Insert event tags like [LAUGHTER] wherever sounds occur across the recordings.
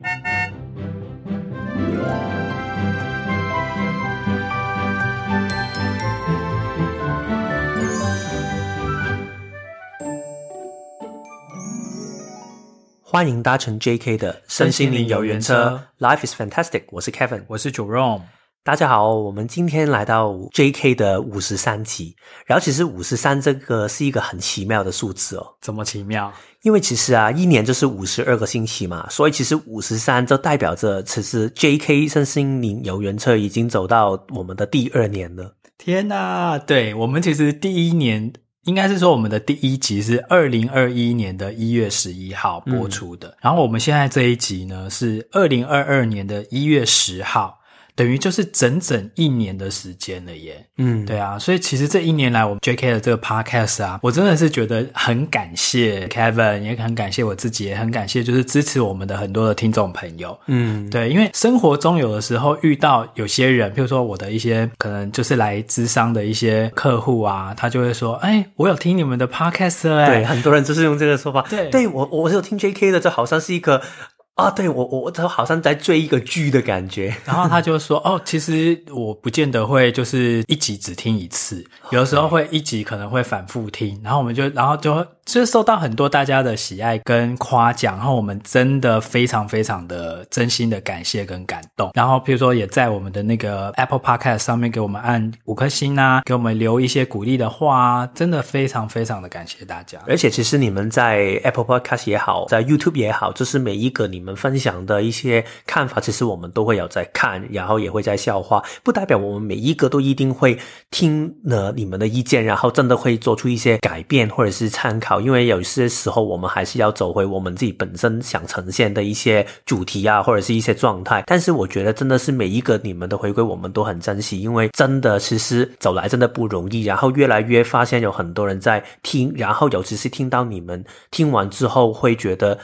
欢迎搭乘 JK 的身心灵游园车，Life is fantastic。我是 Kevin，我是 Jerome。大家好，我们今天来到 JK 的五十三集。然后，其实五十三这个是一个很奇妙的数字哦。怎么奇妙？因为其实啊，一年就是五十二个星期嘛，所以其实五十三就代表着，其实 JK 身心灵游园车已经走到我们的第二年了。天哪！对，我们其实第一年。应该是说，我们的第一集是二零二一年的一月十一号播出的，嗯，然后我们现在这一集呢是二零二二年的一月十号。等于就是整整一年的时间了耶，嗯，对啊，所以其实这一年来，我们 JK 的这个 Podcast 啊，我真的是觉得很感谢 Kevin，也很感谢我自己，也很感谢就是支持我们的很多的听众朋友，嗯，对，因为生活中有的时候遇到有些人，譬如说我的一些可能就是来咨商的一些客户啊，他就会说，哎，我有听你们的 Podcast 哎，对，很多人就是用这个说法，对，对我我有听 JK 的，这好像是一个。啊，对我我我好像在追一个剧的感觉，然后他就说，哦，其实我不见得会就是一集只听一次，有时候会一集可能会反复听，然后我们就然后就就是受到很多大家的喜爱跟夸奖，然后我们真的非常非常的真心的感谢跟感动，然后譬如说也在我们的那个 Apple Podcast 上面给我们按五颗星啊，给我们留一些鼓励的话啊，真的非常非常的感谢大家，而且其实你们在 Apple Podcast 也好，在 YouTube 也好，就是每一个你们。分享的一些看法，其实我们都会有在看，然后也会在消化，不代表我们每一个都一定会听了你们的意见，然后真的会做出一些改变或者是参考。因为有些时候我们还是要走回我们自己本身想呈现的一些主题啊，或者是一些状态。但是我觉得真的是每一个你们的回归，我们都很珍惜，因为真的其实走来真的不容易。然后越来越发现有很多人在听，然后尤其是听到你们听完之后会觉得。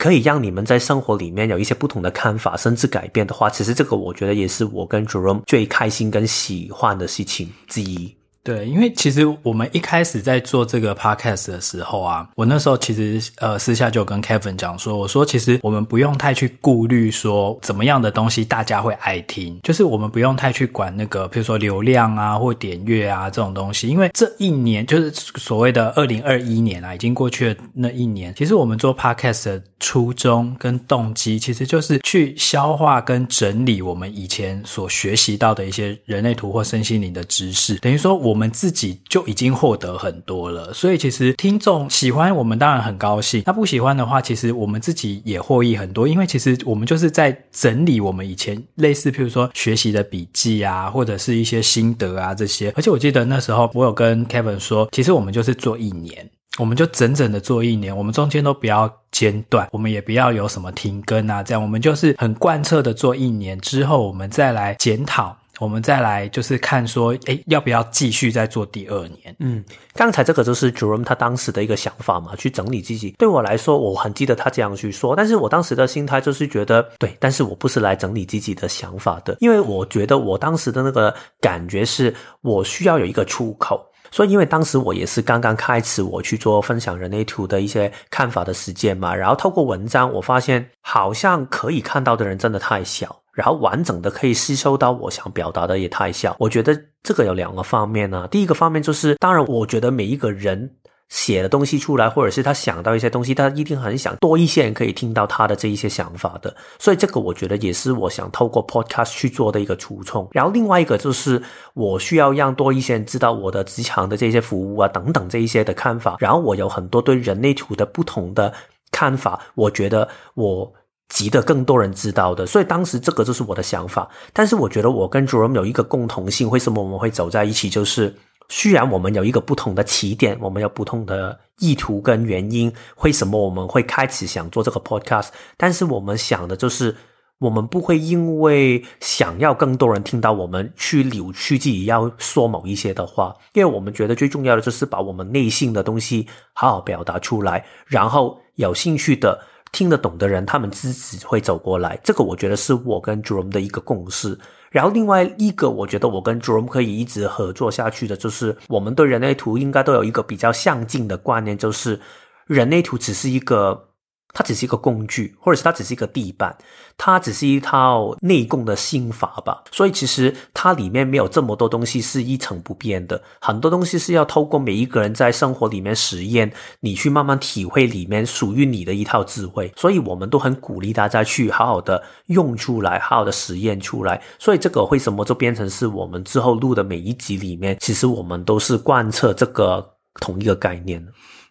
可以让你们在生活里面有一些不同的看法，甚至改变的话，其实这个我觉得也是我跟 Jerome 最开心跟喜欢的事情之一。对，因为其实我们一开始在做这个 podcast 的时候啊，我那时候其实呃私下就跟 Kevin 讲说，我说其实我们不用太去顾虑说怎么样的东西大家会爱听，就是我们不用太去管那个，比如说流量啊或点阅啊这种东西，因为这一年就是所谓的二零二一年啊，已经过去了那一年，其实我们做 podcast 的初衷跟动机，其实就是去消化跟整理我们以前所学习到的一些人类图或身心灵的知识，等于说我。我们自己就已经获得很多了，所以其实听众喜欢我们当然很高兴，那不喜欢的话，其实我们自己也获益很多，因为其实我们就是在整理我们以前类似，譬如说学习的笔记啊，或者是一些心得啊这些。而且我记得那时候我有跟 Kevin 说，其实我们就是做一年，我们就整整的做一年，我们中间都不要间断，我们也不要有什么停更啊，这样我们就是很贯彻的做一年之后，我们再来检讨。我们再来就是看说，诶，要不要继续再做第二年？嗯，刚才这个就是 Jerome 他当时的一个想法嘛，去整理自己。对我来说，我很记得他这样去说，但是我当时的心态就是觉得，对，但是我不是来整理自己的想法的，因为我觉得我当时的那个感觉是我需要有一个出口。所以，因为当时我也是刚刚开始我去做分享人类图的一些看法的时间嘛，然后透过文章，我发现好像可以看到的人真的太小。然后完整的可以吸收到我想表达的也太小，我觉得这个有两个方面呢、第一个方面就是，当然我觉得每一个人写的东西出来，或者是他想到一些东西，他一定很想多一些人可以听到他的这一些想法的。所以这个我觉得也是我想透过 podcast 去做的一个初衷。然后另外一个就是，我需要让多一些人知道我的职场的这些服务啊等等这一些的看法。然后我有很多对人类图的不同的看法，我觉得我。急得更多人知道的，所以当时这个就是我的想法。但是我觉得我跟 Jerome 有一个共同性，为什么我们会走在一起？就是虽然我们有一个不同的起点，我们有不同的意图跟原因，为什么我们会开始想做这个 Podcast？但是我们想的就是，我们不会因为想要更多人听到我们，去扭曲自己要说某一些的话，因为我们觉得最重要的就是把我们内心的东西好好表达出来，然后有兴趣的。听得懂的人，他们自己会走过来。这个我觉得是我跟 Jerome 的一个共识。然后另外一个，我觉得我跟 Jerome 可以一直合作下去的，就是我们对人类图应该都有一个比较相近的观念，就是人类图只是一个它只是一个工具，或者是它只是一个地板，它只是一套内功的心法吧。所以其实它里面没有这么多东西是一成不变的，很多东西是要透过每一个人在生活里面实验，你去慢慢体会里面属于你的一套智慧。所以我们都很鼓励大家去好好的用出来，好好的实验出来。所以这个为什么就变成是我们之后录的每一集里面，其实我们都是贯彻这个同一个概念。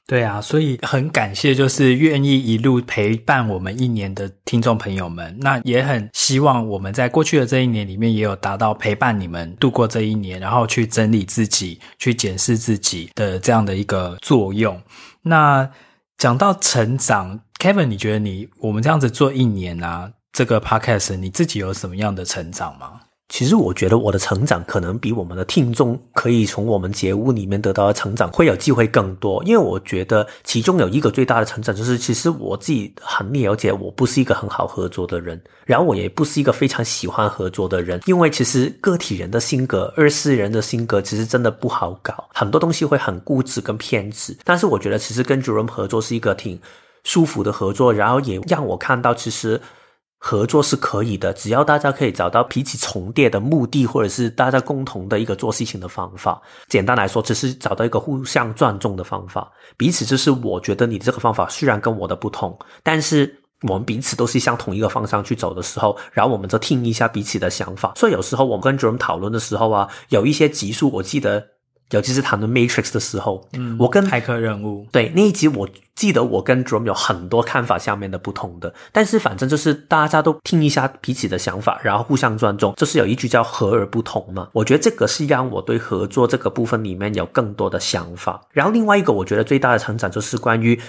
对啊，所以很感谢，就是愿意一路陪伴我们一年的听众朋友们。那也很希望我们在过去的这一年里面，也有达到陪伴你们度过这一年，然后去整理自己、去检视自己的这样的一个作用。那讲到成长，Kevin，你觉得你我们这样子做一年啊，这个 Podcast，你自己有什么样的成长吗？其实我觉得我的成长可能比我们的听众可以从我们节目里面得到的成长会有机会更多，因为我觉得其中有一个最大的成长就是，其实我自己很了解我不是一个很好合作的人，然后我也不是一个非常喜欢合作的人，因为其实个体人的性格、二四人的性格其实真的不好搞，很多东西会很固执跟偏执。但是我觉得其实跟 Jerome 合作是一个挺舒服的合作，然后也让我看到其实。合作是可以的，只要大家可以找到彼此重叠的目的，或者是大家共同的一个做事情的方法。简单来说，只是找到一个互相尊重的方法。彼此就是我觉得你这个方法虽然跟我的不同，但是我们彼此都是向同一个方向去走的时候，然后我们就听一下彼此的想法。所以有时候我们跟 JOM 讨论的时候啊，有一些集数我记得。尤其是谈论 Matrix 的时候，嗯，我跟骇客任务，对，那一集，我记得我跟 Jerome 有很多看法下面的不同的，但是反正就是大家都听一下彼此的想法，然后互相尊重，就是有一句叫和而不同嘛。我觉得这个是让我对合作这个部分里面有更多的想法。然后另外一个，我觉得最大的成长就是关于。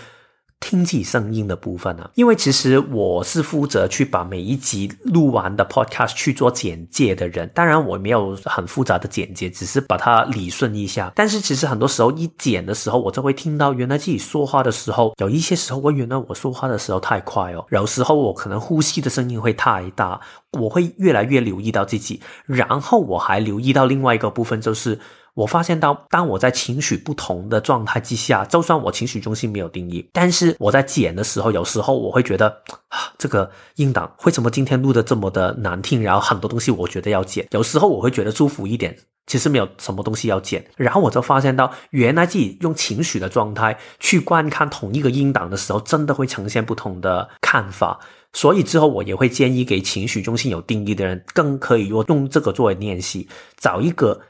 听自己声音的部分呢、因为其实我是负责去把每一集录完的 podcast 去做简介的人。当然，我没有很复杂的简介，只是把它理顺一下。但是，其实很多时候一剪的时候，我就会听到原来自己说话的时候，有一些时候我原来我说话的时候太快哦，有时候我可能呼吸的声音会太大，我会越来越留意到自己。然后我还留意到另外一个部分，就是。我发现到，当我在情绪不同的状态之下，就算我情绪中心没有定义，但是我在剪的时候，有时候我会觉得，啊，这个音档为什么今天录的这么的难听？然后很多东西我觉得要剪。有时候我会觉得舒服一点，其实没有什么东西要剪。然后我就发现到，原来自己用情绪的状态去观看同一个音档的时候，真的会呈现不同的看法。所以之后我也会建议给情绪中心有定义的人，更可以用用这个作为练习，找一个。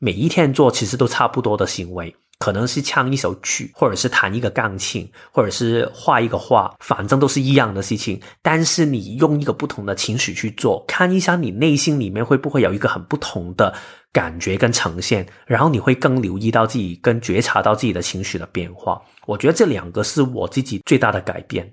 每一天做其实都差不多的行为，可能是唱一首曲，或者是弹一个钢琴，或者是画一个画，反正都是一样的事情。但是你用一个不同的情绪去做，看一下你内心里面会不会有一个很不同的感觉跟呈现，然后你会更留意到自己，跟觉察到自己的情绪的变化。我觉得这两个是我自己最大的改变。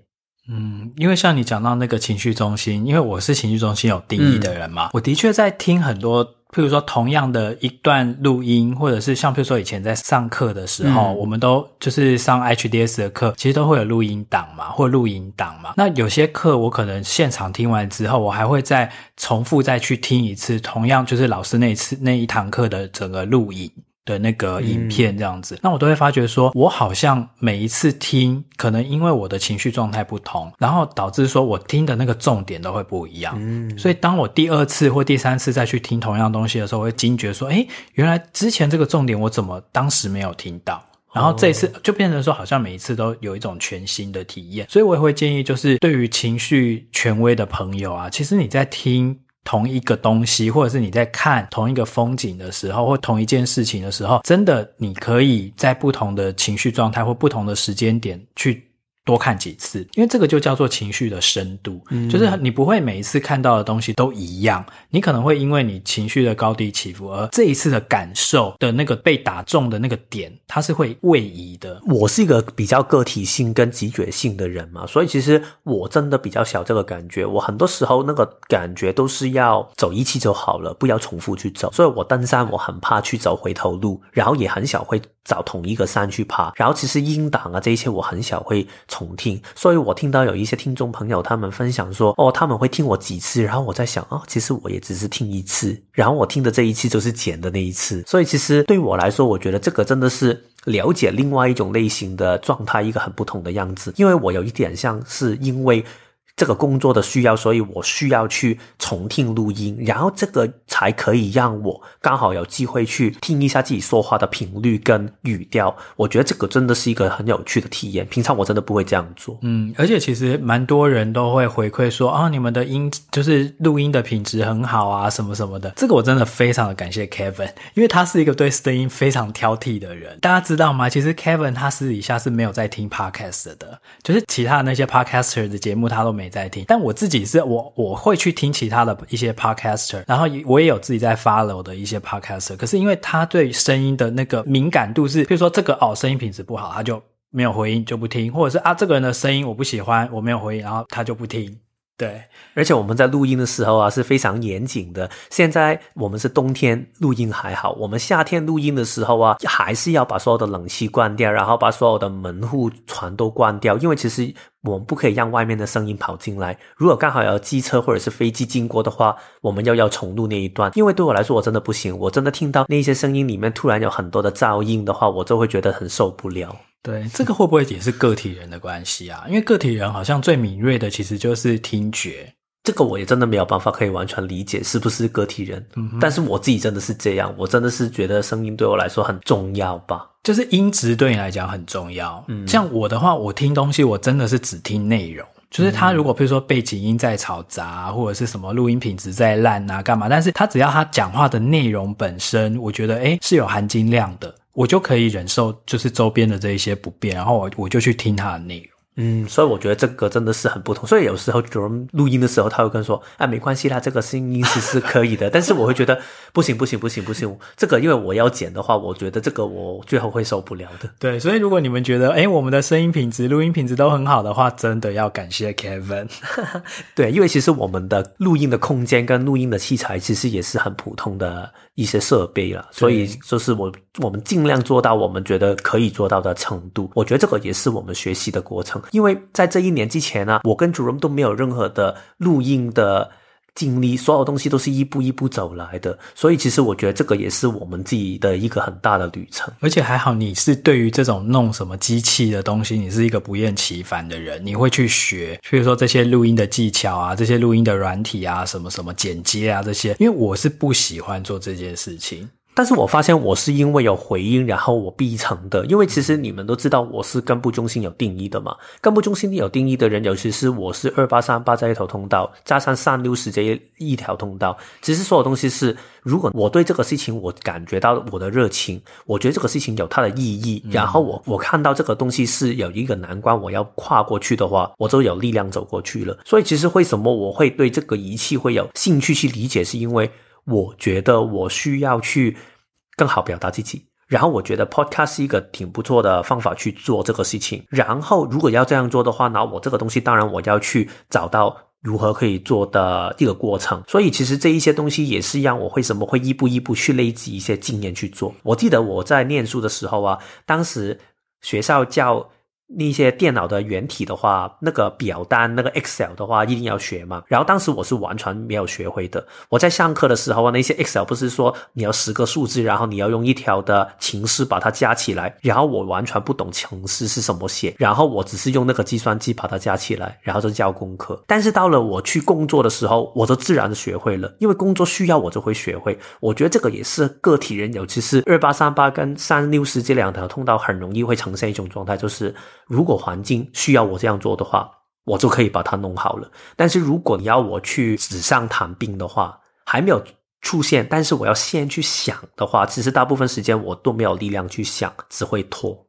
嗯，因为像你讲到那个情绪中心，因为我是情绪中心有定义的人嘛，嗯、我的确在听很多。譬如说，同样的一段录音，或者是像譬如说以前在上课的时候，嗯、我们都就是上 HDS 的课，其实都会有录音档嘛，或录音档嘛。那有些课我可能现场听完之后，我还会再重复再去听一次，同样就是老师那一次那一堂课的整个录音。的那个影片这样子，嗯、那我都会发觉说，我好像每一次听，可能因为我的情绪状态不同，然后导致说我听的那个重点都会不一样。嗯，所以当我第二次或第三次再去听同样东西的时候，我会惊觉说，诶，原来之前这个重点我怎么当时没有听到？然后这一次就变成说，好像每一次都有一种全新的体验。所以我也会建议，就是对于情绪权威的朋友啊，其实你在听。同一个东西，或者是你在看同一个风景的时候，或同一件事情的时候，真的你可以在不同的情绪状态或不同的时间点去。多看几次，因为这个就叫做情绪的深度，嗯，就是你不会每一次看到的东西都一样，你可能会因为你情绪的高低起伏，而这一次的感受的那个被打中的那个点，它是会位移的。我是一个比较个体性跟直觉性的人嘛，所以其实我真的比较小这个感觉，我很多时候那个感觉都是要走一次就好了，不要重复去走。所以我登山我很怕去走回头路，然后也很少会找同一个山去爬。然后其实音档啊这一些我很少会重听，所以我听到有一些听众朋友他们分享说，哦，他们会听我几次，然后我在想，哦，其实我也只是听一次，然后我听的这一次就是剪的那一次，所以其实对我来说，我觉得这个真的是了解另外一种类型的状态，一个很不同的样子，因为我有一点像是因为。这个工作的需要，所以我需要去重听录音，然后这个才可以让我刚好有机会去听一下自己说话的频率跟语调。我觉得这个真的是一个很有趣的体验，平常我真的不会这样做。嗯，而且其实蛮多人都会回馈说啊，你们的音就是录音的品质很好啊，什么什么的。这个我真的非常的感谢 Kevin，因为他是一个对声音非常挑剔的人。大家知道吗？其实 Kevin 他私底下是没有在听 Podcast 的，就是其他的那些 Podcaster 的节目他都没在听，但我自己是我我会去听其他的一些 podcaster，然后我也有自己在 follow 的一些 podcaster，可是因为他对声音的那个敏感度是，比如说这个哦声音品质不好，他就没有回音就不听，或者是啊这个人的声音我不喜欢，我没有回音，然后他就不听。对，而且我们在录音的时候啊是非常严谨的。现在我们是冬天录音还好，我们夏天录音的时候啊，还是要把所有的冷气关掉，然后把所有的门户全都关掉，因为其实我们不可以让外面的声音跑进来。如果刚好有机车或者是飞机经过的话，我们又要重录那一段。因为对我来说，我真的不行，我真的听到那些声音里面突然有很多的噪音的话，我就会觉得很受不了。对，这个会不会也是个体人的关系啊？因为个体人好像最敏锐的其实就是听觉，这个我也真的没有办法可以完全理解是不是个体人。嗯，但是我自己真的是这样，我真的是觉得声音对我来说很重要吧，就是音质对你来讲很重要。嗯，像我的话，我听东西我真的是只听内容，就是他如果比如说背景音在嘈杂，或者是什么录音品质在烂啊干嘛，但是他只要他讲话的内容本身，我觉得诶是有含金量的。我就可以忍受，就是周边的这一些不便，然后我我就去听他的内容。嗯，所以我觉得这个真的是很不同。所以有时候有人录音的时候，他会跟说：“啊，没关系啦，这个声音其实是可以的。”但是我会觉得不行，不行，不行，不行。[LAUGHS] 这个因为我要剪的话，我觉得这个我最后会受不了的。对，所以如果你们觉得哎我们的声音品质、录音品质都很好的话，真的要感谢 Kevin。[LAUGHS] 对，因为其实我们的录音的空间跟录音的器材其实也是很普通的一些设备了，所以就是我我们尽量做到我们觉得可以做到的程度。我觉得这个也是我们学习的过程。因为在这一年之前呢、我跟主任都没有任何的录音的经历，所有东西都是一步一步走来的，所以其实我觉得这个也是我们自己的一个很大的旅程。而且还好，你是对于这种弄什么机器的东西，你是一个不厌其烦的人，你会去学，比如说这些录音的技巧啊，这些录音的软体啊，什么什么剪接啊这些，因为我是不喜欢做这件事情。但是我发现我是因为有回音，然后我必成的。因为其实你们都知道我是根部中心有定义的嘛，根部中心有定义的人，尤其是我是二八三八这一条通道，加上三六十这一条通道。其实所有东西是，如果我对这个事情我感觉到我的热情，我觉得这个事情有它的意义，然后我我看到这个东西是有一个难关我要跨过去的话，我就有力量走过去了。所以其实为什么我会对这个仪器会有兴趣去理解，是因为。我觉得我需要去更好表达自己，然后我觉得 podcast 是一个挺不错的方法去做这个事情。然后如果要这样做的话，那我这个东西当然我要去找到如何可以做的一个过程。所以其实这一些东西也是让我为什么会一步一步去累积一些经验去做。我记得我在念书的时候啊，当时学校教。那些电脑的原体的话，那个表单，那个 Excel 的话，一定要学嘛。然后当时我是完全没有学会的。我在上课的时候，那些 Excel 不是说你要十个数字，然后你要用一条的程式把它加起来。然后我完全不懂程式是什么写，然后我只是用那个计算机把它加起来，然后就交功课。但是到了我去工作的时候，我就自然的学会了，因为工作需要，我就会学会。我觉得这个也是个体人，尤其是二八三八跟三六四这两条通道，很容易会呈现一种状态，就是。如果环境需要我这样做的话，我就可以把它弄好了。但是如果你要我去纸上谈兵的话，还没有出现，但是我要先去想的话，其实大部分时间我都没有力量去想，只会拖。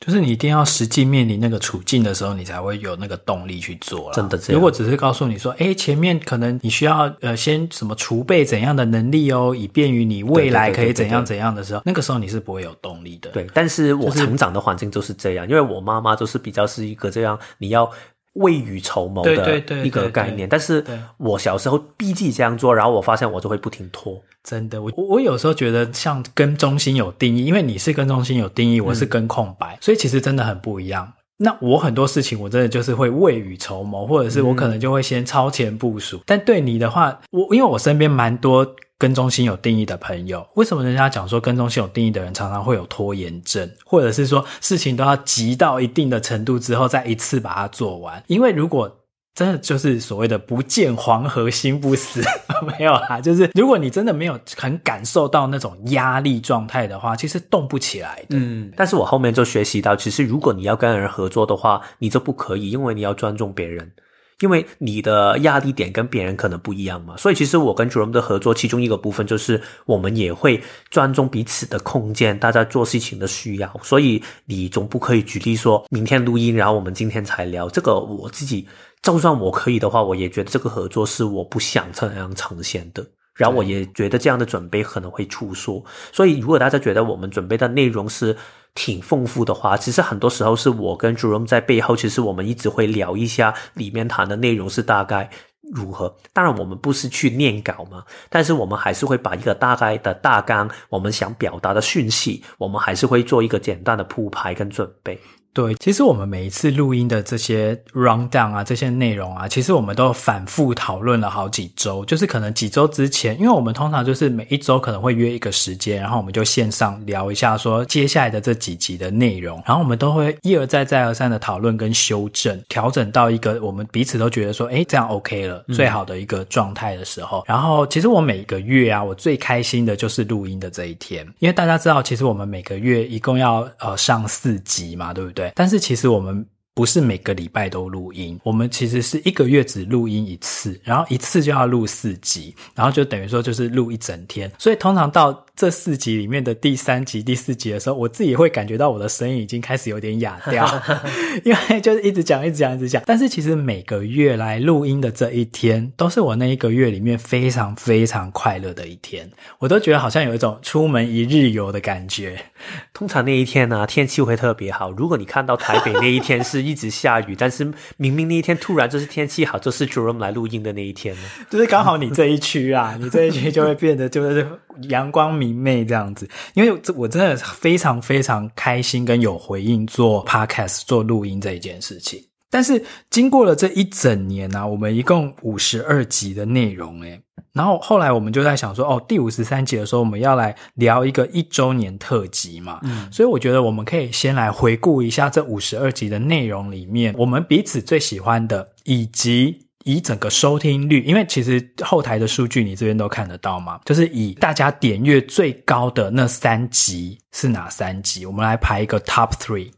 就是你一定要实际面临那个处境的时候，你才会有那个动力去做。真的。如果只是告诉你说，哎，前面可能你需要呃先什么储备怎样的能力哦，以便于你未来可以怎样怎样的时候，那个时候你是不会有动力的。对，但是我成长的环境就是这样，就是、因为我妈妈就是比较是一个这样，你要未雨绸缪的一个概念。但是我小时候逼自己这样做，然后我发现我就会不停拖。真的，我我有时候觉得像跟中心有定义，因为你是跟中心有定义，我是跟空白，嗯、所以其实真的很不一样。那我很多事情我真的就是会未雨绸缪，或者是我可能就会先超前部署。嗯、但对你的话，我因为我身边蛮多跟中心有定义的朋友，为什么人家讲说跟中心有定义的人常常会有拖延症，或者是说事情都要急到一定的程度之后再一次把它做完？因为如果真的就是所谓的不见黄河心不死，[LAUGHS] 没有啊。就是如果你真的没有很感受到那种压力状态的话，其实动不起来的。嗯，但是我后面就学习到，其实如果你要跟人合作的话，你就不可以，因为你要尊重别人。因为你的压力点跟别人可能不一样嘛，所以其实我跟 Jerome 的合作，其中一个部分就是我们也会尊重彼此的空间，大家做事情的需要。所以你总不可以举例说明天录音，然后我们今天才聊这个。我自己就算我可以的话，我也觉得这个合作是我不想这样呈现的。然后我也觉得这样的准备可能会出错。所以如果大家觉得我们准备的内容是，挺丰富的话，其实很多时候是我跟 Jerome 在背后，其实我们一直会聊一下里面谈的内容是大概如何。当然，我们不是去念稿嘛，但是我们还是会把一个大概的大纲，我们想表达的讯息，我们还是会做一个简单的铺排跟准备。对，其实我们每一次录音的这些 rundown 啊，这些内容啊，其实我们都反复讨论了好几周。就是可能几周之前，因为我们通常就是每一周可能会约一个时间，然后我们就线上聊一下说接下来的这几集的内容，然后我们都会一而再再而三的讨论跟修正，调整到一个我们彼此都觉得说，哎，这样 OK 了，最好的一个状态的时候。嗯。然后其实我每个月啊，我最开心的就是录音的这一天，因为大家知道，其实我们每个月一共要呃上四集嘛，对不对？但是其实我们不是每个礼拜都录音，我们其实是一个月只录音一次，然后一次就要录四集，然后就等于说就是录一整天，所以通常到。这四集里面的第三集、第四集的时候，我自己会感觉到我的声音已经开始有点哑掉，[LAUGHS] 因为就是一直讲、一直讲、一直讲。但是其实每个月来录音的这一天，都是我那一个月里面非常非常快乐的一天，我都觉得好像有一种出门一日游的感觉。通常那一天呢、啊，天气会特别好。如果你看到台北那一天是一直下雨，但是明明那一天突然就是天气好，就是 Jerome 来录音的那一天呢，[LAUGHS] 就是刚好你这一区啊，[LAUGHS] 你这一区就会变得就是阳光明。媚这样子，因为这我真的非常非常开心跟有回应做 podcast 做录音这一件事情。但是经过了这一整年呢、啊，我们一共五十二集的内容诶，然后后来我们就在想说，哦，第五十三集的时候我们要来聊一个一周年特辑嘛，嗯，所以我觉得我们可以先来回顾一下这五十二集的内容里面，我们彼此最喜欢的以及。以整个收听率，因为其实后台的数据你这边都看得到嘛，就是以大家点阅最高的那三集是哪三集？我们来排一个 top three。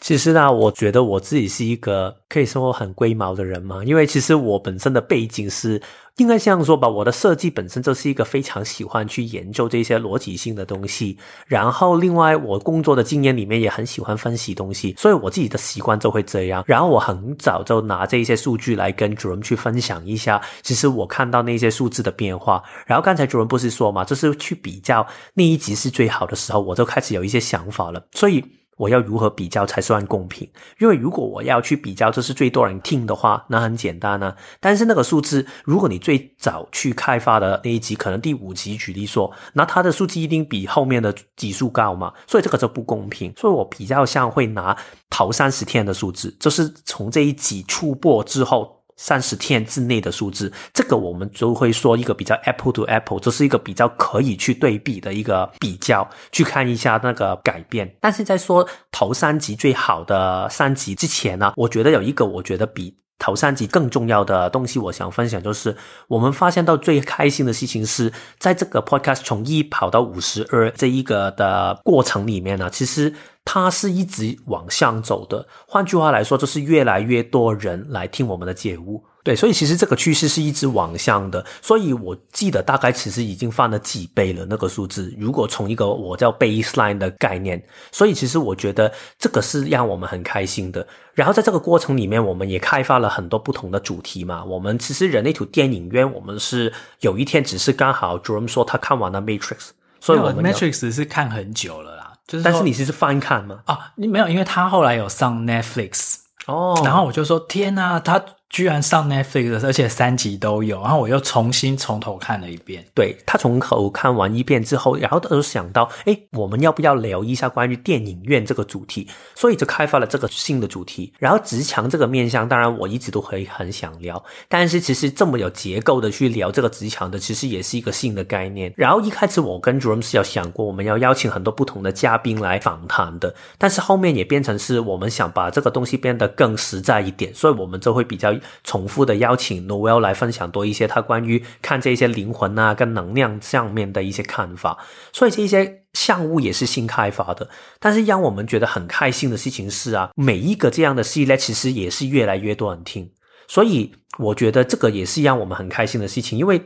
其实呢，我觉得我自己是一个可以说很龟毛的人嘛，因为其实我本身的背景是。应该这样说吧，我的设计本身就是一个非常喜欢去研究这些逻辑性的东西，然后另外我工作的经验里面也很喜欢分析东西，所以我自己的习惯就会这样。然后我很早就拿这些数据来跟主任去分享一下，其实我看到那些数字的变化。然后刚才主任不是说嘛，就是去比较那一集是最好的时候，我就开始有一些想法了，所以。我要如何比较才算公平？因为如果我要去比较这是最多人听的话，那很简单呢、啊。但是那个数字，如果你最早去开发的那一集，可能第五集举例说，那它的数字一定比后面的集数高嘛，所以这个就不公平。所以我比较像会拿头三十天的数字，就是从这一集出播之后。三十天之内的数字，这个我们就会说一个比较 apple to apple，这是一个比较可以去对比的一个比较，去看一下那个改变。但是在说头三集最好的三集之前呢，我觉得有一个我觉得比头三集更重要的东西，我想分享就是我们发现到最开心的事情是在这个 podcast 从一跑到五十二这一个的过程里面呢，其实。它是一直往上走的，换句话来说，就是越来越多人来听我们的节目。对，所以其实这个趋势是一直往上的。所以我记得大概其实已经翻了几倍了那个数字。如果从一个我叫 baseline 的概念，所以其实我觉得这个是让我们很开心的。然后在这个过程里面，我们也开发了很多不同的主题嘛。我们其实人类图电影院，我们是有一天只是刚好 Jerome 说他看完了 Matrix，所以我们 Matrix 是看很久了啦。就是，但是你其实翻看吗？啊，你没有，因为他后来有上 Netflix 哦，然后我就说天哪，他。居然上 Netflix，而且三集都有，然后我又重新从头看了一遍。对，他从头看完一遍之后，然后他就想到，诶，我们要不要聊一下关于电影院这个主题？所以就开发了这个新的主题。然后职场这个面向，当然我一直都会很想聊，但是其实这么有结构的去聊这个职场的，其实也是一个新的概念。然后一开始我跟 Jerome 是有想过，我们要邀请很多不同的嘉宾来访谈的，但是后面也变成是我们想把这个东西变得更实在一点，所以我们就会比较重复的。邀请 Noel 来分享多一些他关于看这些灵魂啊跟能量上面的一些看法，所以这些项目也是新开发的。但是让我们觉得很开心的事情是啊，每一个这样的系列其实也是越来越多人听，所以我觉得这个也是让我们很开心的事情。因为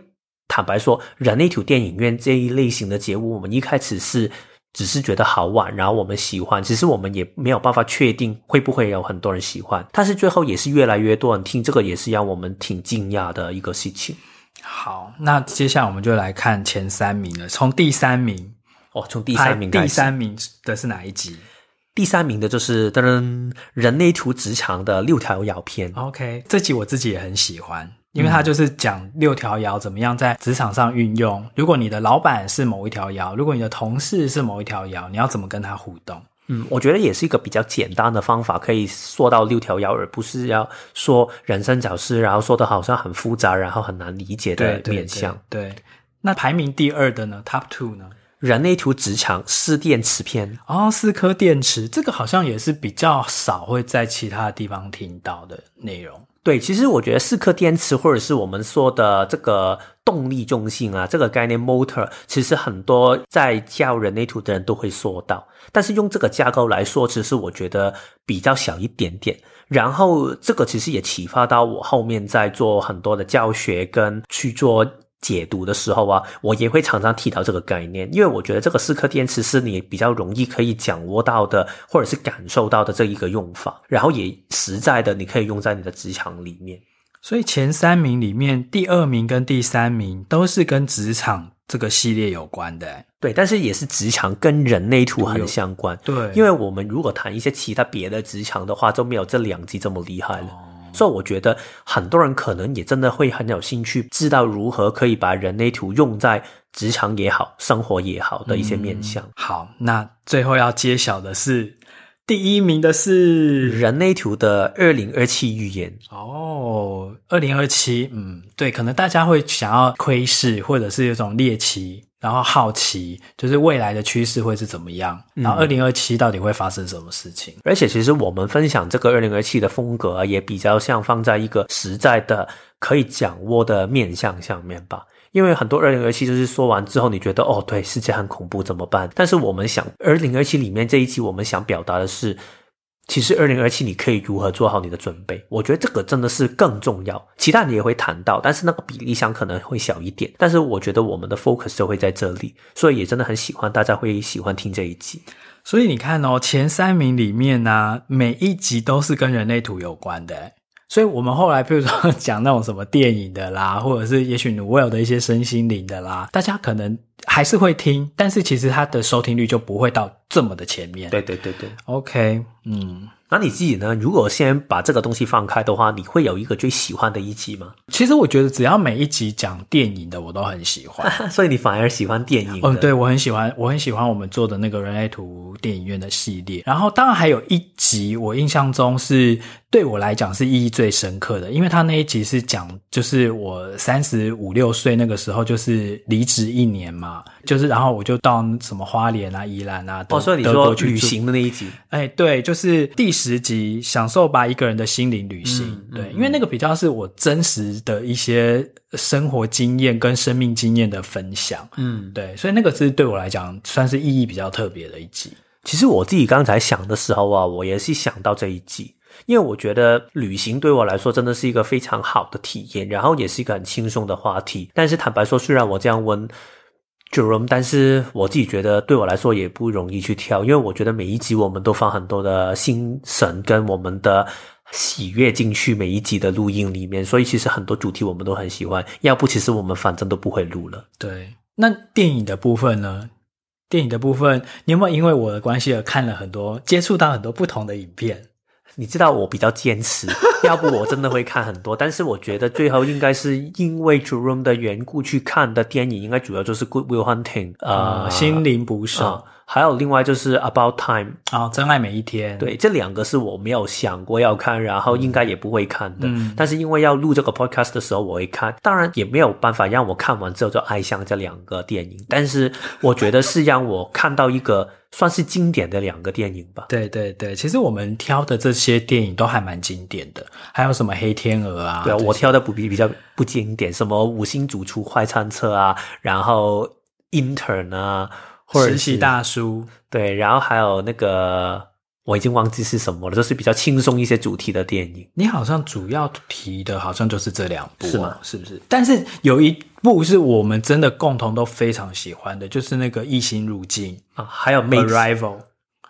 坦白说，人类图电影院这一类型的节目，我们一开始是。只是觉得好玩，然后我们喜欢，其实我们也没有办法确定会不会有很多人喜欢，但是最后也是越来越多人听，这个也是让我们挺惊讶的一个事情。好，那接下来我们就来看前三名了，从第三名哦，从第三名第三名的是哪一集？第三名的就是噔噔，人类图职场的六条爻篇。OK，这集我自己也很喜欢。因为他就是讲六条爻怎么样在职场上运用。如果你的老板是某一条爻，如果你的同事是某一条爻，你要怎么跟他互动？嗯，我觉得也是一个比较简单的方法，可以说到六条爻，而不是要说人生角色，然后说的好像很复杂，然后很难理解的面向。对，对，对，对，那排名第二的呢？Top two 呢？人类图职场四电池篇。哦，四颗电池，这个好像也是比较少会在其他地方听到的内容。对，其实我觉得四颗电池，或者是我们说的这个动力中心啊，这个概念 motor，其实很多在教人类图的人都会说到。但是用这个架构来说，其实我觉得比较小一点点。然后这个其实也启发到我后面在做很多的教学跟去做。解读的时候啊，我也会常常提到这个概念，因为我觉得这个四颗电池是你比较容易可以掌握到的，或者是感受到的这一个用法，然后也实在的你可以用在你的职场里面。所以前三名里面，第二名跟第三名都是跟职场这个系列有关的，对，但是也是职场跟人类图很相关，对，因为我们如果谈一些其他别的职场的话，就没有这两集这么厉害了。哦所以我觉得很多人可能也真的会很有兴趣，知道如何可以把人类图用在职场也好、生活也好的一些面向。嗯，好，那最后要揭晓的是第一名的是人类图的二零二七预言。哦，二零二七，嗯，对，可能大家会想要窥视，或者是有种猎奇。然后好奇，就是未来的趋势会是怎么样？然后二零二七到底会发生什么事情？而且其实我们分享这个二零二七的风格，也比较像放在一个实在的、可以掌握的面向上面吧。因为很多二零二七就是说完之后，你觉得哦，对，世界很恐怖，怎么办？但是我们想，二零二七里面这一期，我们想表达的是。其实，二零二七你可以如何做好你的准备？我觉得这个真的是更重要。其他你也会谈到，但是那个比例上可能会小一点。但是我觉得我们的 focus 就会在这里，所以也真的很喜欢大家会喜欢听这一集。所以你看哦，前三名里面呢、每一集都是跟人类图有关的。所以我们后来，比如说讲那种什么电影的啦，或者是也许 Noel 的一些身心灵的啦，大家可能还是会听，但是其实它的收听率就不会到这么的前面。对对对对，OK，嗯。那你自己呢？如果先把这个东西放开的话，你会有一个最喜欢的一集吗？其实我觉得只要每一集讲电影的，我都很喜欢。[LAUGHS] 所以你反而喜欢电影？嗯，对，我很喜欢，我很喜欢我们做的那个人类图电影院的系列。然后，当然还有一集，我印象中是对我来讲是意义最深刻的，因为他那一集是讲，就是我三十五六岁那个时候，就是离职一年嘛，就是然后我就到什么花莲啊、宜兰啊，哦，所以你说旅行的那一集？哎，对，就是第十。集享受吧，一个人的心灵旅行。嗯、对，因为那个比较是我真实的一些生活经验跟生命经验的分享。嗯，对，所以那个是对我来讲算是意义比较特别的一集。其实我自己刚才想的时候啊，我也是想到这一集，因为我觉得旅行对我来说真的是一个非常好的体验，然后也是一个很轻松的话题。但是坦白说，虽然我这样问。Jerome，但是我自己觉得对我来说也不容易去挑，因为我觉得每一集我们都放很多的心神跟我们的喜悦进去每一集的录音里面，所以其实很多主题我们都很喜欢。要不，其实我们反正都不会录了。对，那电影的部分呢？电影的部分，你有没有因为我的关系而看了很多，接触到很多不同的影片？你知道我比较坚持，[LAUGHS] 要不我真的会看很多。但是我觉得最后应该是因为 Jerome 的缘故去看的电影，应该主要就是 Good Will Hunting，呃，心灵捕手。呃还有另外就是 About Time 啊，哦，真爱每一天。对，这两个是我没有想过要看，然后应该也不会看的。嗯，但是因为要录这个 podcast 的时候，我会看。当然也没有办法让我看完之后就爱上这两个电影，[LAUGHS] 但是我觉得是让我看到一个 [LAUGHS] 算是经典的两个电影吧。对对对，其实我们挑的这些电影都还蛮经典的，还有什么黑天鹅啊？对啊，我挑的不比比较不经典，什么五星主厨快餐车啊，然后 Intern 啊。实习大叔，对，然后还有那个我已经忘记是什么了，就是比较轻松一些主题的电影。你好像主要提的好像就是这两部，是吗？是不是？但是有一部是我们真的共同都非常喜欢的，就是那个异星入境啊，还有 Arrival，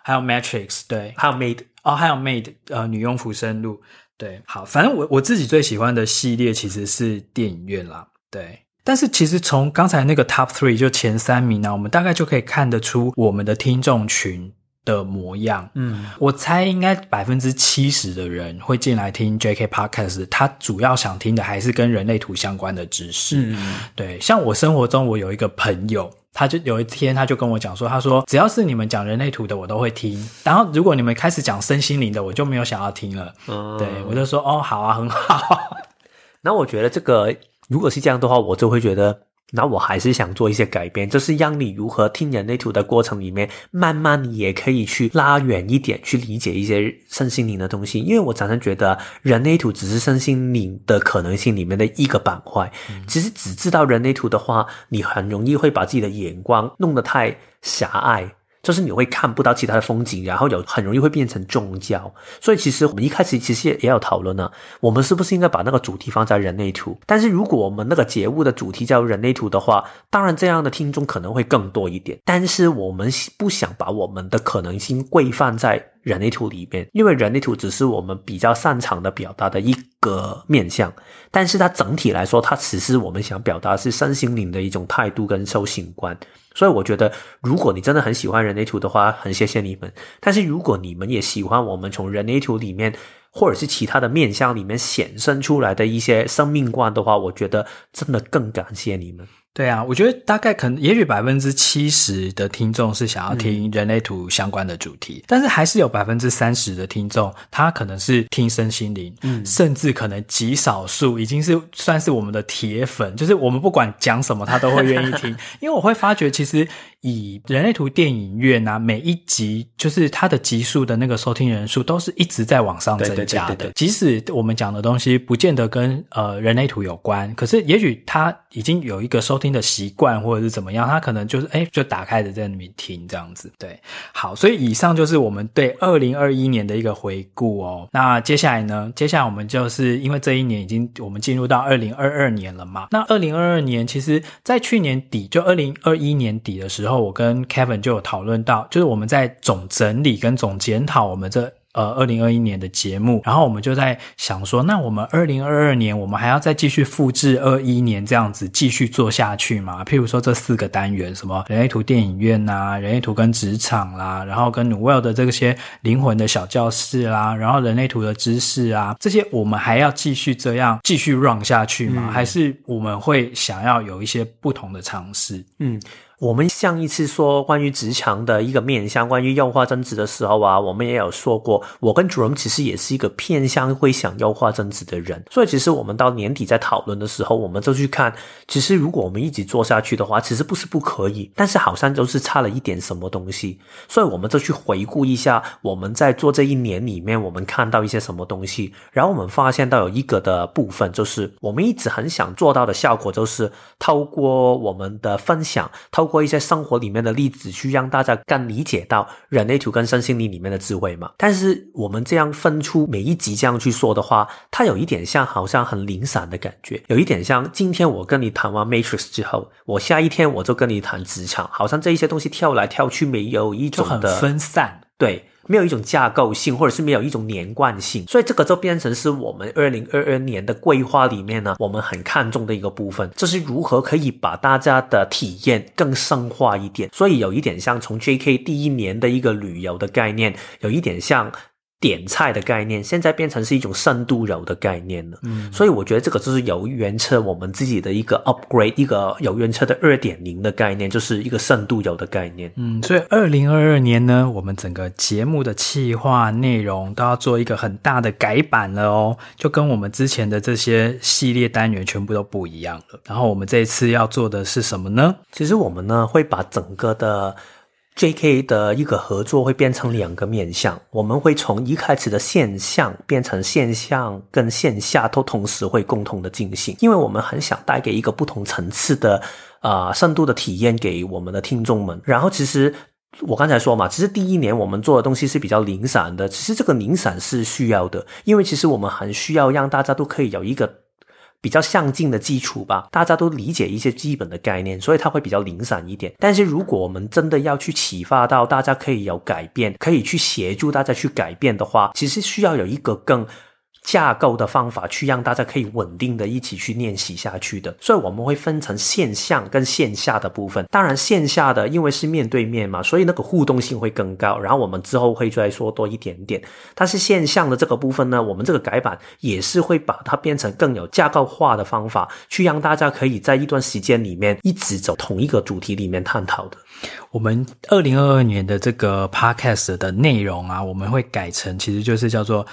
还有 Matrix，对，还有 Made，哦，还有 Made，呃，女佣浮生录，对，好，反正我我自己最喜欢的系列其实是电影院啦，对。但是其实从刚才那个 top three 就前三名呢，我们大概就可以看得出我们的听众群的模样。嗯，我猜应该百分之七十的人会进来听 JK Podcast，他主要想听的还是跟人类图相关的知识。嗯，对，像我生活中我有一个朋友，他就有一天他就跟我讲说，他说只要是你们讲人类图的我都会听，然后如果你们开始讲身心灵的，我就没有想要听了。嗯，对，我就说哦，好啊，很好。[LAUGHS] 那我觉得这个。如果是这样的话，我就会觉得，那我还是想做一些改变，就是让你如何听人类图的过程里面，慢慢你也可以去拉远一点，去理解一些身心灵的东西。因为我常常觉得，人类图只是身心灵的可能性里面的一个板块。嗯。其实只知道人类图的话，你很容易会把自己的眼光弄得太狭隘。就是你会看不到其他的风景，然后有很容易会变成宗教。所以其实我们一开始其实也也有讨论呢，我们是不是应该把那个主题放在人类图？但是如果我们那个节目的主题叫人类图的话，当然这样的听众可能会更多一点。但是我们不想把我们的可能性规范在人类图里面，因为人类图只是我们比较擅长的表达的一个面向。但是它整体来说，它其实我们想表达是身心灵的一种态度跟修行观。所以我觉得，如果你真的很喜欢人类图的话，很谢谢你们。但是如果你们也喜欢我们从人类图里面，或者是其他的面向里面显生出来的一些生命观的话，我觉得真的更感谢你们。对啊，我觉得大概可能，也许百分之七十的听众是想要听人类图相关的主题，嗯、但是还是有百分之三十的听众，他可能是听身心灵，嗯，甚至可能极少数已经是算是我们的铁粉，就是我们不管讲什么，他都会愿意听，[LAUGHS] 因为我会发觉其实。以人类图电影院啊，每一集就是它的集数的那个收听人数都是一直在往上增加的。对对对对对。即使我们讲的东西不见得跟呃人类图有关，可是也许他已经有一个收听的习惯，或者是怎么样，他可能就是哎就打开着在里面听这样子。对，好，所以以上就是我们对二零二一年的一个回顾哦。那接下来呢？接下来我们就是因为这一年已经我们进入到二零二二年了嘛。那二零二二年其实在去年底就二零二一年底的时候。然后我跟 Kevin 就有讨论到，就是我们在总整理跟总检讨我们这呃二零二一年的节目，然后我们就在想说，那我们二零二二年我们还要再继续复制二一年这样子继续做下去吗？譬如说这四个单元，什么人类图电影院啊，人类图跟职场啦，然后跟 Newell 的这些灵魂的小教室啦，然后人类图的知识啊，这些我们还要继续这样继续 run 下去吗？嗯、还是我们会想要有一些不同的尝试？嗯。我们上一次说关于职场的一个面向，关于优化增值的时候啊，我们也有说过，我跟 j e r o m 其实也是一个偏向会想优化增值的人，所以其实我们到年底在讨论的时候，我们就去看，其实如果我们一直做下去的话，其实不是不可以，但是好像就是差了一点什么东西，所以我们就去回顾一下我们在做这一年里面，我们看到一些什么东西，然后我们发现到有一个的部分，就是我们一直很想做到的效果，就是透过我们的分享，透过或一些生活里面的例子，去让大家更理解到人类图跟身心灵里面的智慧嘛。但是我们这样分出每一集这样去说的话，它有一点像好像很零散的感觉，有一点像今天我跟你谈完 Matrix 之后，我下一天我就跟你谈职场，好像这一些东西跳来跳去，没有一种的很分散，对。没有一种架构性，或者是没有一种连贯性，所以这个就变成是我们二零二二年的规划里面呢，我们很看重的一个部分，就是如何可以把大家的体验更深化一点。所以有一点像从 JK 第一年的一个旅游的概念，有一点像。点菜的概念，现在变成是一种深度游的概念了。嗯，所以我觉得这个就是游园车我们自己的一个 upgrade，一个游园车的二点零的概念，就是一个深度游的概念。嗯，所以二零二二年呢，我们整个节目的企划内容都要做一个很大的改版了哦，就跟我们之前的这些系列单元全部都不一样了。然后我们这一次要做的是什么呢？其实我们呢会把整个的。JK 的一个合作会变成两个面向，我们会从一开始的线上变成线上跟线下都同时会共同的进行，因为我们很想带给一个不同层次的啊、深度的体验给我们的听众们。然后其实我刚才说嘛，其实第一年我们做的东西是比较零散的，其实这个零散是需要的，因为其实我们很需要让大家都可以有一个。比较相近的基础吧，大家都理解一些基本的概念，所以它会比较零散一点。但是如果我们真的要去启发到大家可以有改变，可以去协助大家去改变的话，其实需要有一个更架构的方法去让大家可以稳定的一起去练习下去的，所以我们会分成线上跟线下的部分。当然线下的因为是面对面嘛，所以那个互动性会更高。然后我们之后会再说多一点点。但是线上的这个部分呢，我们这个改版也是会把它变成更有架构化的方法，去让大家可以在一段时间里面一直走同一个主题里面探讨的。我们二零二二年的这个 podcast 的内容啊，我们会改成其实就是叫做。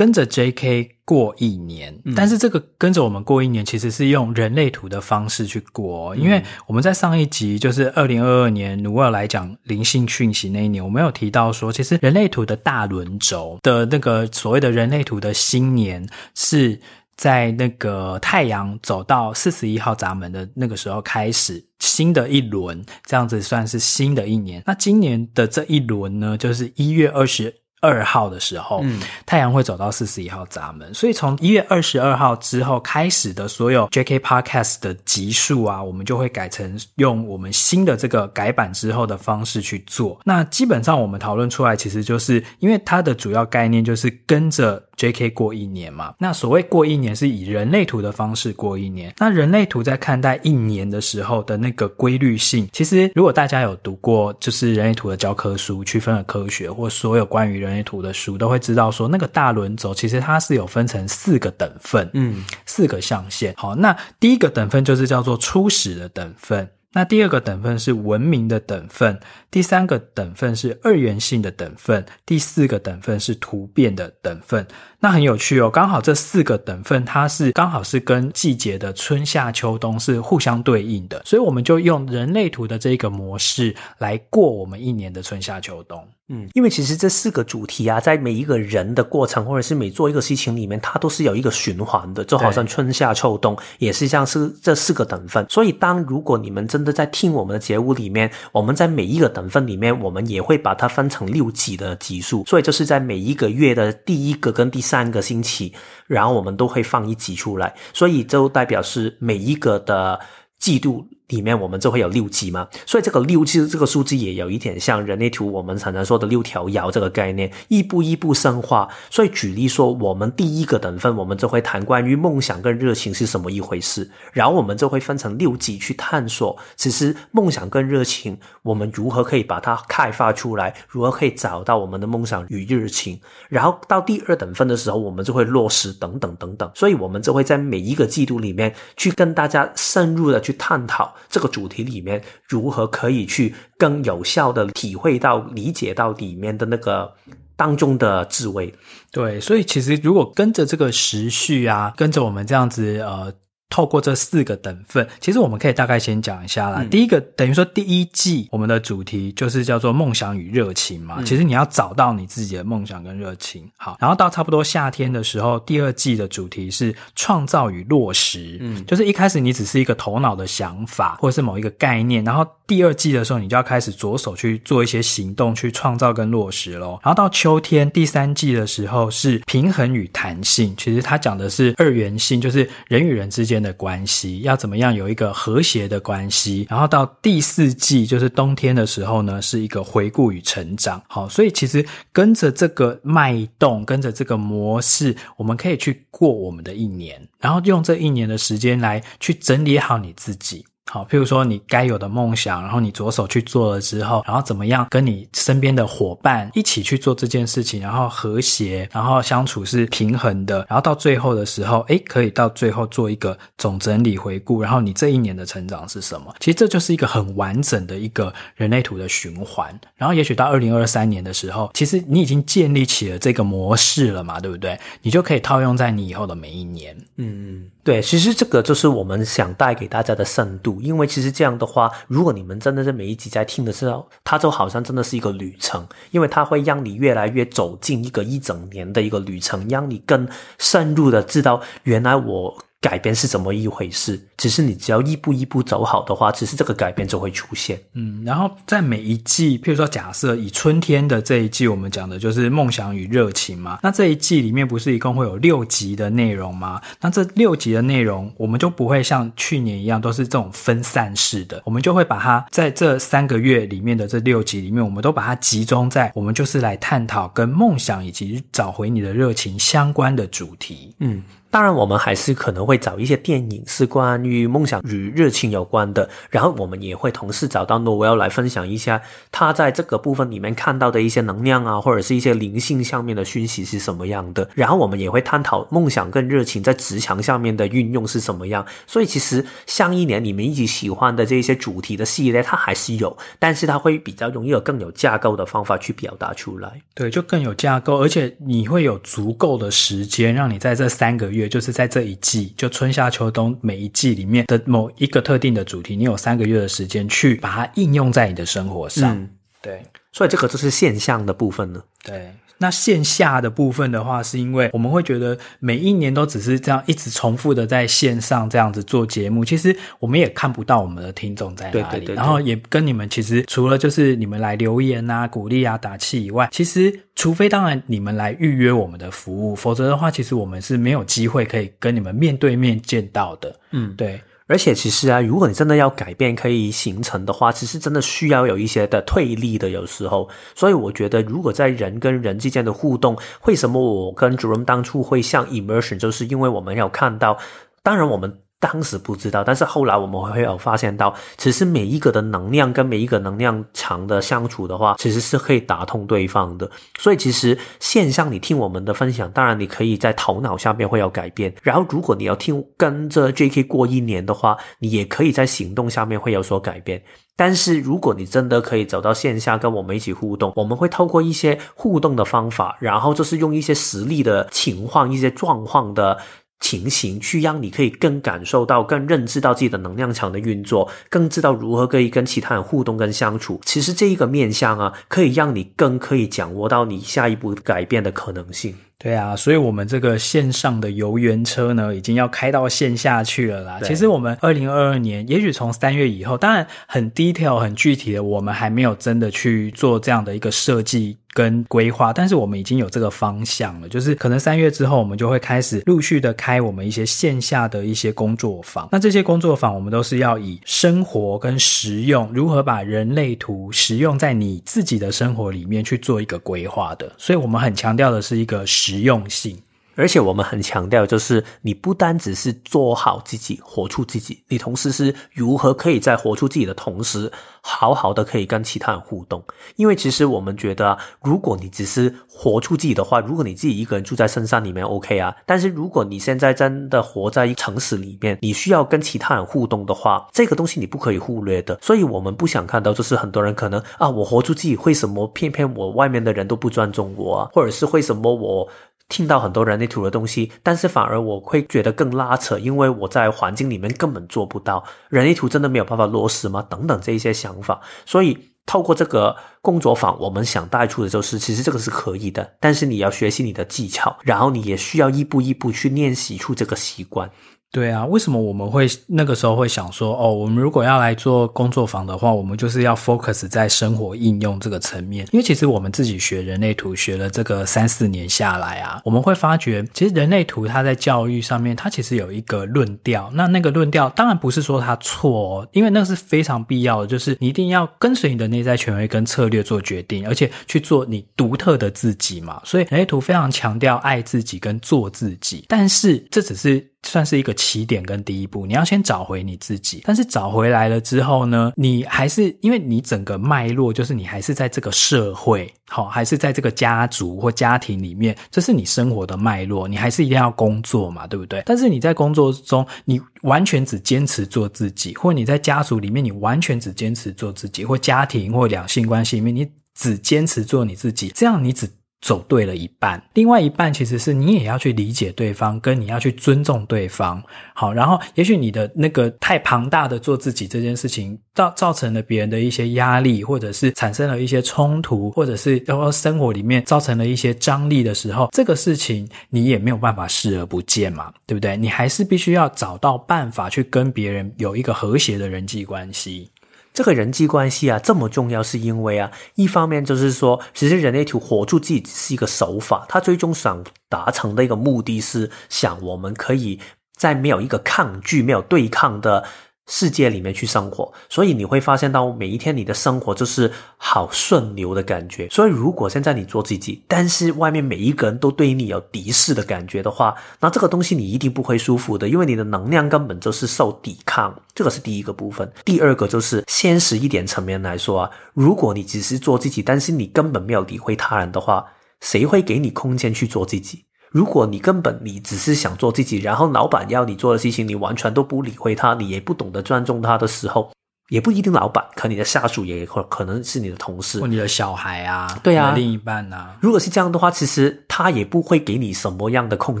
跟着 JK 过一年，但是这个跟着我们过一年，其实是用人类图的方式去过。因为我们在上一集，就是二零二二年努尔来讲灵性讯息那一年，我们有提到说，其实人类图的大轮轴的那个所谓的人类图的新年，是在那个太阳走到四十一号闸门的那个时候开始新的一轮，这样子算是新的一年。那今年的这一轮呢，就是一月二十。二号的时候，嗯，太阳会走到四十一号闸门，所以从一月二十二号之后开始的所有 JK Podcast 的集数啊，我们就会改成用我们新的这个改版之后的方式去做。那基本上我们讨论出来，其实就是因为它的主要概念就是跟着 JK 过一年嘛。那所谓过一年，是以人类图的方式过一年。那人类图在看待一年的时候的那个规律性，其实如果大家有读过就是人类图的教科书、区分了科学或所有关于人。人类图的书都会知道说，那个大轮轴其实它是有分成四个等份，嗯，四个象限。好，那第一个等份就是叫做初始的等份，那第二个等份是文明的等份，第三个等份是二元性的等份，第四个等份是突变的等份。那很有趣哦，刚好这四个等份它是刚好是跟季节的春夏秋冬是互相对应的，所以我们就用人类图的这个模式来过我们一年的春夏秋冬。嗯，因为其实这四个主题啊，在每一个人的过程，或者是每做一个事情里面，它都是有一个循环的，就好像春夏秋冬也是像是这四个等份。所以，当如果你们真的在听我们的节目里面，我们在每一个等份里面，我们也会把它分成六级的级数，所以就是在每一个月的第一个跟第三个星期，然后我们都会放一集出来，所以就代表是每一个的季度。里面我们就会有六级嘛，所以这个六其实这个数字也有一点像人类图我们常常说的六条爻这个概念，一步一步深化。所以举例说，我们第一个等份，我们就会谈关于梦想跟热情是什么一回事，然后我们就会分成六级去探索，其实梦想跟热情，我们如何可以把它开发出来，如何可以找到我们的梦想与热情，然后到第二等份的时候，我们就会落实等等等等。所以我们就会在每一个季度里面去跟大家深入的去探讨。这个主题里面如何可以去更有效的体会到、理解到里面的那个当中的智慧？对，所以其实如果跟着这个时序啊，跟着我们这样子呃。透过这四个等份，其实我们可以大概先讲一下啦。嗯、第一个等于说第一季我们的主题就是叫做梦想与热情嘛。嗯、其实你要找到你自己的梦想跟热情。好，然后到差不多夏天的时候，第二季的主题是创造与落实。嗯，就是一开始你只是一个头脑的想法或者是某一个概念，然后第二季的时候你就要开始着手去做一些行动去创造跟落实咯。然后到秋天第三季的时候是平衡与弹性，其实它讲的是二元性，就是人与人之间的关系要怎么样有一个和谐的关系，然后到第四季就是冬天的时候呢，是一个回顾与成长。好，所以其实跟着这个脉动，跟着这个模式，我们可以去过我们的一年，然后用这一年的时间来去整理好你自己。好，譬如说你该有的梦想，然后你着手去做了之后，然后怎么样跟你身边的伙伴一起去做这件事情，然后和谐，然后相处是平衡的，然后到最后的时候，诶，可以到最后做一个总整理回顾，然后你这一年的成长是什么？其实这就是一个很完整的一个人类图的循环。然后也许到二零二三年的时候，其实你已经建立起了这个模式了嘛，对不对？你就可以套用在你以后的每一年。嗯，对，其实这个就是我们想带给大家的深度。因为其实这样的话，如果你们真的是每一集在听的时候，它就好像真的是一个旅程，因为它会让你越来越走进一个一整年的一个旅程，让你更深入的知道原来我。改变是怎么一回事？只是你只要一步一步走好的话，其实这个改变就会出现。嗯，然后在每一季，譬如说假设以春天的这一季，我们讲的就是梦想与热情嘛。那这一季里面不是一共会有六集的内容吗？那这六集的内容，我们就不会像去年一样都是这种分散式的，我们就会把它在这三个月里面的这六集里面，我们都把它集中在我们就是来探讨跟梦想以及找回你的热情相关的主题。嗯。当然，我们还是可能会找一些电影是关于梦想与热情有关的，然后我们也会同时找到 Noel 来分享一下他在这个部分里面看到的一些能量啊，或者是一些灵性上面的讯息是什么样的。然后我们也会探讨梦想跟热情在职场上面的运用是什么样。所以其实上一年你们一直喜欢的这些主题的系列，它还是有，但是它会比较容易有更有架构的方法去表达出来。对，就更有架构，而且你会有足够的时间让你在这三个月。也就是在这一季，就春夏秋冬每一季里面的某一个特定的主题，你有三个月的时间去把它应用在你的生活上。嗯，对，所以这个就是现象的部分呢。对。那线下的部分的话，是因为我们会觉得每一年都只是这样一直重复的在线上这样子做节目，其实我们也看不到我们的听众在哪里，对对对对，然后也跟你们其实除了就是你们来留言啊、鼓励啊、打气以外，其实除非当然你们来预约我们的服务，否则的话，其实我们是没有机会可以跟你们面对面见到的。嗯，对。而且其实啊，如果你真的要改变可以形成的话，其实真的需要有一些的推力的，有时候。所以我觉得，如果在人跟人之间的互动，为什么我跟主人当初会像 Immersion，就是因为我们要看到，当然我们。当时不知道，但是后来我们会有发现到，其实每一个的能量跟每一个能量场的相处的话，其实是可以打通对方的。所以其实线上你听我们的分享，当然你可以在头脑下面会有改变。然后如果你要听跟着 JK 过一年的话，你也可以在行动下面会有所改变。但是如果你真的可以走到线下跟我们一起互动，我们会透过一些互动的方法，然后就是用一些实力的情况、一些状况的。情形去让你可以更感受到、更认知到自己的能量场的运作，更知道如何可以跟其他人互动跟相处。其实这一个面向啊，可以让你更可以掌握到你下一步改变的可能性。对啊，所以我们这个线上的游园车呢，已经要开到线下去了啦。其实我们二零二二年，也许从三月以后，当然很 detail、很具体的，我们还没有真的去做这样的一个设计跟规划，但是我们已经有这个方向了，就是可能三月之后，我们就会开始陆续的开我们一些线下的一些工作坊。那这些工作坊，我们都是要以生活跟实用，如何把人类图实用在你自己的生活里面去做一个规划的。所以我们很强调的是一个实用性。而且我们很强调，就是你不单只是做好自己，活出自己，你同时是如何可以在活出自己的同时，好好的可以跟其他人互动。因为其实我们觉得，如果你只是活出自己的话，如果你自己一个人住在深山里面，OK 啊。但是如果你现在真的活在城市里面，你需要跟其他人互动的话，这个东西你不可以忽略的。所以我们不想看到，就是很多人可能啊，我活出自己，为什么偏偏我外面的人都不尊重我啊？或者是为什么我？听到很多人力图的东西，但是反而我会觉得更拉扯，因为我在环境里面根本做不到。人力图真的没有办法落实吗？等等这一些想法。所以透过这个工作坊，我们想带出的就是，其实这个是可以的，但是你要学习你的技巧，然后你也需要一步一步去练习出这个习惯。对啊，为什么我们会那个时候会想说，哦，我们如果要来做工作坊的话，我们就是要 focus 在生活应用这个层面。因为其实我们自己学人类图学了这个三四年下来啊，我们会发觉，其实人类图它在教育上面，它其实有一个论调。那那个论调当然不是说它错哦，因为那是非常必要的，就是你一定要跟随你的内在权威跟策略做决定，而且去做你独特的自己嘛。所以人类图非常强调爱自己跟做自己，但是这只是。算是一个起点跟第一步，你要先找回你自己。但是找回来了之后呢，你还是因为你整个脉络就是你还是在这个社会，好，还是在这个家族或家庭里面，这是你生活的脉络，你还是一定要工作嘛，对不对？但是你在工作中，你完全只坚持做自己，或你在家族里面，你完全只坚持做自己，或家庭或两性关系里面，你只坚持做你自己，这样你只。走对了一半，另外一半其实是你也要去理解对方，跟你要去尊重对方。好，然后也许你的那个太庞大的做自己这件事情，造造成了别人的一些压力，或者是产生了一些冲突，或者是然后生活里面造成了一些张力的时候，这个事情你也没有办法视而不见嘛，对不对？你还是必须要找到办法去跟别人有一个和谐的人际关系。这个人际关系啊，这么重要，是因为啊，一方面就是说，其实人类图活住自己是一个手法，他最终想达成的一个目的是，想我们可以在没有一个抗拒、没有对抗的。世界里面去生活，所以你会发现到每一天你的生活就是好顺流的感觉。所以如果现在你做自己，但是外面每一个人都对你有敌视的感觉的话，那这个东西你一定不会舒服的，因为你的能量根本就是受抵抗。这个是第一个部分。第二个就是现实一点层面来说啊，如果你只是做自己，但是你根本没有理会他人的话，谁会给你空间去做自己？如果你根本你只是想做自己，然后老板要你做的事情，你完全都不理会他，你也不懂得尊重他的时候，也不一定老板，可你的下属也可可能是你的同事，或你的小孩啊，对啊，另一半啊。如果是这样的话，其实他也不会给你什么样的空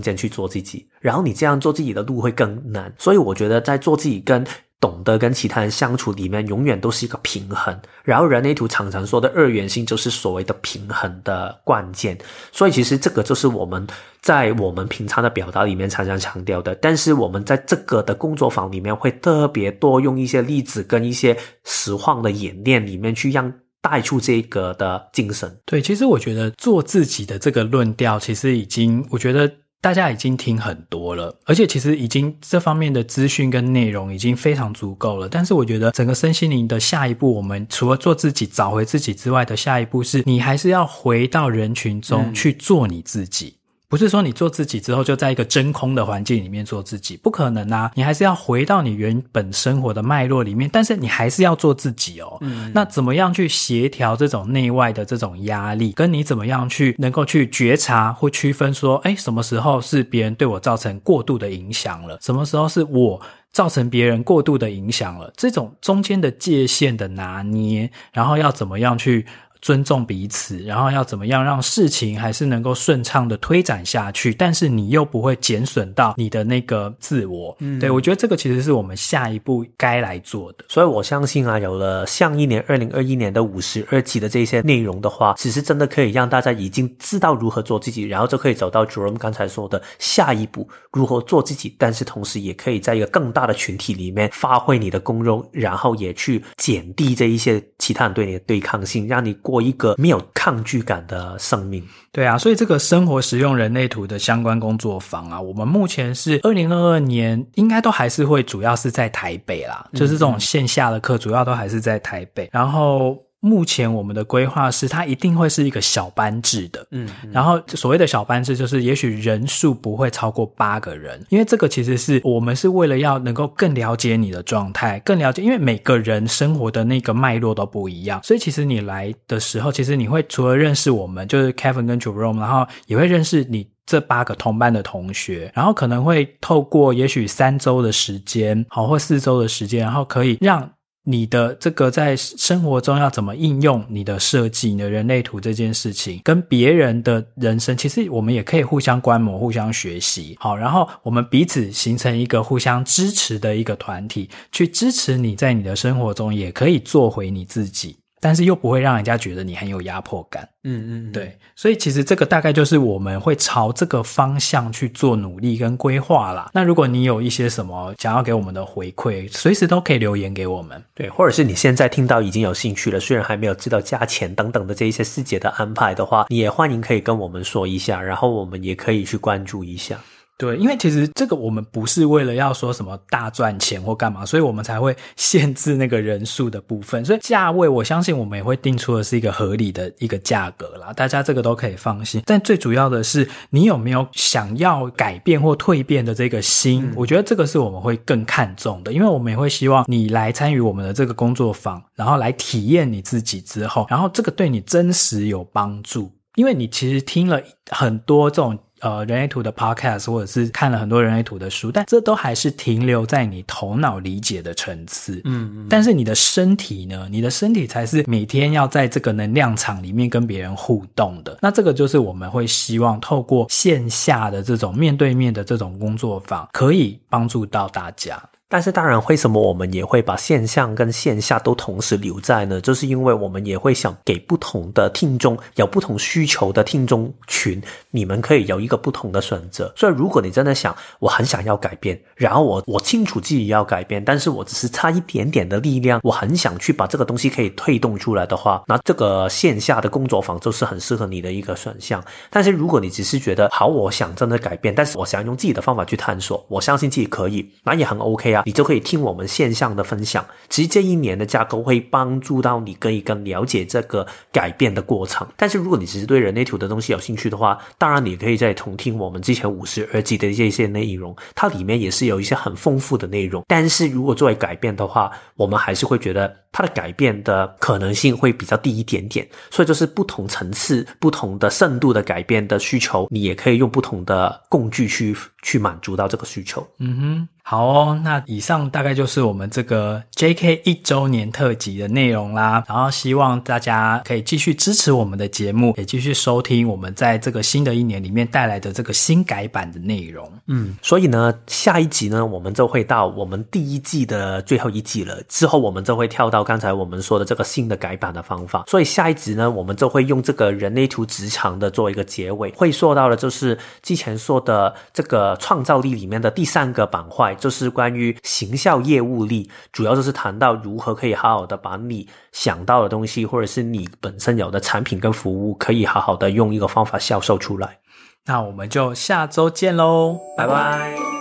间去做自己，然后你这样做自己的路会更难。所以我觉得在做自己跟懂得跟其他人相处里面，永远都是一个平衡。然后人类图常常说的二元性，就是所谓的平衡的关键。所以其实这个就是我们在我们平常的表达里面常常强调的。但是我们在这个的工作坊里面，会特别多用一些例子跟一些实况的演练里面去让带出这个的精神。对，其实我觉得做自己的这个论调，其实已经我觉得。大家已经听很多了，而且其实已经这方面的资讯跟内容已经非常足够了。但是我觉得整个身心灵的下一步，我们除了做自己、找回自己之外的下一步，是你还是要回到人群中去做你自己。嗯不是说你做自己之后就在一个真空的环境里面做自己，不可能啊！你还是要回到你原本生活的脉络里面，但是你还是要做自己哦。嗯，那怎么样去协调这种内外的这种压力？跟你怎么样去能够去觉察或区分说，哎，什么时候是别人对我造成过度的影响了？什么时候是我造成别人过度的影响了？这种中间的界限的拿捏，然后要怎么样去？尊重彼此，然后要怎么样让事情还是能够顺畅的推展下去，但是你又不会减损到你的那个自我。嗯，对，我觉得这个其实是我们下一步该来做的。所以我相信啊，有了上一年二零二一年的五十二集的这些内容的话，其实真的可以让大家已经知道如何做自己，然后就可以走到 Jerome 刚才说的下一步，如何做自己，但是同时也可以在一个更大的群体里面发挥你的功用，然后也去减低这一些其他人对你的对抗性，让你。过一个没有抗拒感的生命，对啊，所以这个生活实用人类图的相关工作坊啊，我们目前是二零二二年，应该都还是会主要是在台北啦，就是这种线下的课，主要都还是在台北，然后。目前我们的规划是，它一定会是一个小班制的，嗯，嗯，然后所谓的小班制，就是也许人数不会超过八个人，因为这个其实是我们是为了要能够更了解你的状态，更了解，因为每个人生活的那个脉络都不一样，所以其实你来的时候，其实你会除了认识我们，就是 Kevin 跟 Jerome，然后也会认识你这八个同班的同学，然后可能会透过也许三周的时间，好，或四周的时间，然后可以让。你的这个在生活中要怎么应用你的设计、你的人类图这件事情，跟别人的人生，其实我们也可以互相观摩、互相学习。好，然后我们彼此形成一个互相支持的一个团体，去支持你在你的生活中也可以做回你自己。但是又不会让人家觉得你很有压迫感，嗯嗯，对，所以其实这个大概就是我们会朝这个方向去做努力跟规划啦。那如果你有一些什么想要给我们的回馈，随时都可以留言给我们，对，或者是你现在听到已经有兴趣了，虽然还没有知道价钱等等的这一些细节的安排的话，你也欢迎可以跟我们说一下，然后我们也可以去关注一下。对，因为其实这个我们不是为了要说什么大赚钱或干嘛，所以我们才会 [LAUGHS] 限制那个人数的部分。所以价位，我相信我们也会定出的是一个合理的一个价格啦，大家这个都可以放心。但最主要的是，你有没有想要改变或蜕变的这个心？嗯、我觉得这个是我们会更看重的，因为我们也会希望你来参与我们的这个工作坊，然后来体验你自己之后，然后这个对你真实有帮助，因为你其实听了很多这种。呃，人类图的 podcast，或者是看了很多人类图的书，但这都还是停留在你头脑理解的层次。嗯嗯。但是你的身体呢？你的身体才是每天要在这个能量场里面跟别人互动的。那这个就是我们会希望透过线下的这种面对面的这种工作坊，可以帮助到大家。但是当然，为什么我们也会把线上跟线下都同时留在呢？就是因为我们也会想给不同的听众，有不同需求的听众群，你们可以有一个不同的选择。所以，如果你真的想，我很想要改变，然后我我清楚自己要改变，但是我只是差一点点的力量，我很想去把这个东西可以推动出来的话，那这个线下的工作坊就是很适合你的一个选项。但是，如果你只是觉得好，我想真的改变，但是我想用自己的方法去探索，我相信自己可以，那也很 OK 啊。你就可以听我们线上的分享，其实这一年的架构会帮助到你，更一更了解这个改变的过程。但是如果你只是对人类图的东西有兴趣的话，当然你可以再重听我们之前五十二集的这些内容，它里面也是有一些很丰富的内容。但是如果作为改变的话，我们还是会觉得它的改变的可能性会比较低一点点。所以就是不同层次、不同的深度的改变的需求，你也可以用不同的工具去去满足到这个需求。嗯哼。好哦，那以上大概就是我们这个 JK 一周年特辑的内容啦。然后希望大家可以继续支持我们的节目，也继续收听我们在这个新的一年里面带来的这个新改版的内容。嗯，所以呢，下一集呢，我们就会到我们第一季的最后一季了。之后我们就会跳到刚才我们说的这个新的改版的方法。所以下一集呢，我们就会用这个人类图职场的做一个结尾，会说到的就是之前说的这个创造力里面的第三个板块。就是关于行销业务力，主要就是谈到如何可以好好的把你想到的东西，或者是你本身有的产品跟服务，可以好好的用一个方法销售出来。那我们就下周见喽，拜拜。